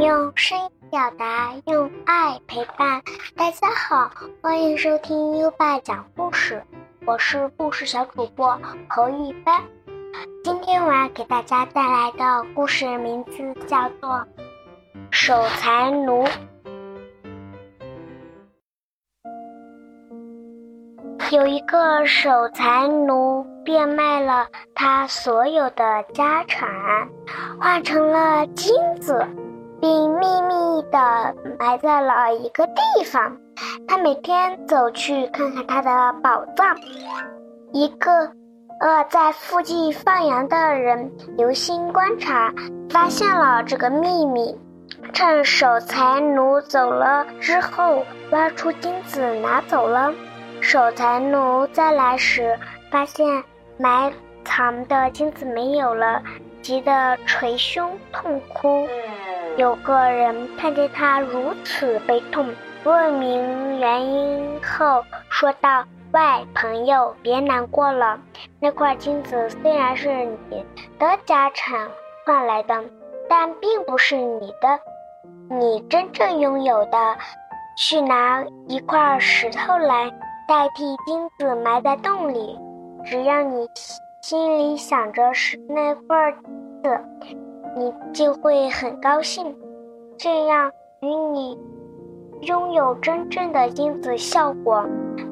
用声音表达，用爱陪伴。大家好，欢迎收听优爸讲故事，我是故事小主播侯一帆。今天我要给大家带来的故事名字叫做《守财奴》。有一个守财奴变卖了他所有的家产，换成了金子，并秘密地埋在了一个地方。他每天走去看看他的宝藏。一个呃在附近放羊的人留心观察，发现了这个秘密，趁守财奴走了之后，挖出金子拿走了。守财奴再来时，发现埋藏的金子没有了，急得捶胸痛哭。有个人看见他如此悲痛，问明原因后说道：“喂，朋友，别难过了。那块金子虽然是你的家产换来的，但并不是你的，你真正拥有的。去拿一块石头来。”代替金子埋在洞里，只要你心里想着是那块金子，你就会很高兴。这样与你拥有真正的金子效果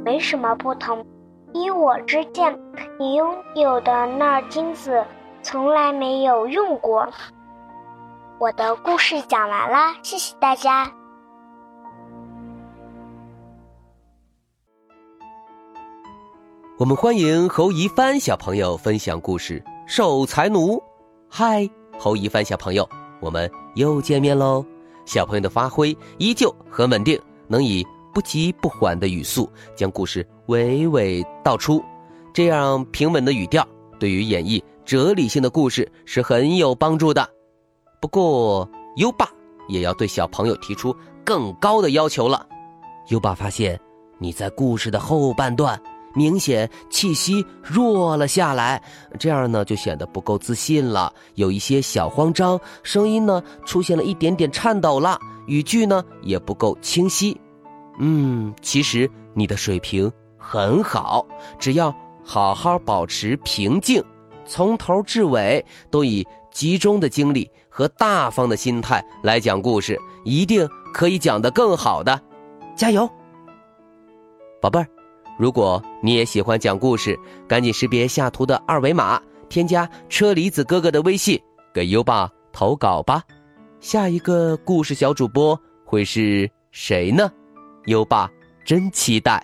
没什么不同。依我之见，你拥有的那金子从来没有用过。我的故事讲完啦，谢谢大家。我们欢迎侯一帆小朋友分享故事《守财奴》。嗨，侯一帆小朋友，我们又见面喽！小朋友的发挥依旧很稳定，能以不急不缓的语速将故事娓娓道出，这样平稳的语调对于演绎哲理性的故事是很有帮助的。不过，优爸也要对小朋友提出更高的要求了。优爸发现你在故事的后半段。明显气息弱了下来，这样呢就显得不够自信了，有一些小慌张，声音呢出现了一点点颤抖了，语句呢也不够清晰。嗯，其实你的水平很好，只要好好保持平静，从头至尾都以集中的精力和大方的心态来讲故事，一定可以讲得更好的。加油，宝贝儿。如果你也喜欢讲故事，赶紧识别下图的二维码，添加车厘子哥哥的微信，给优爸投稿吧。下一个故事小主播会是谁呢？优爸真期待。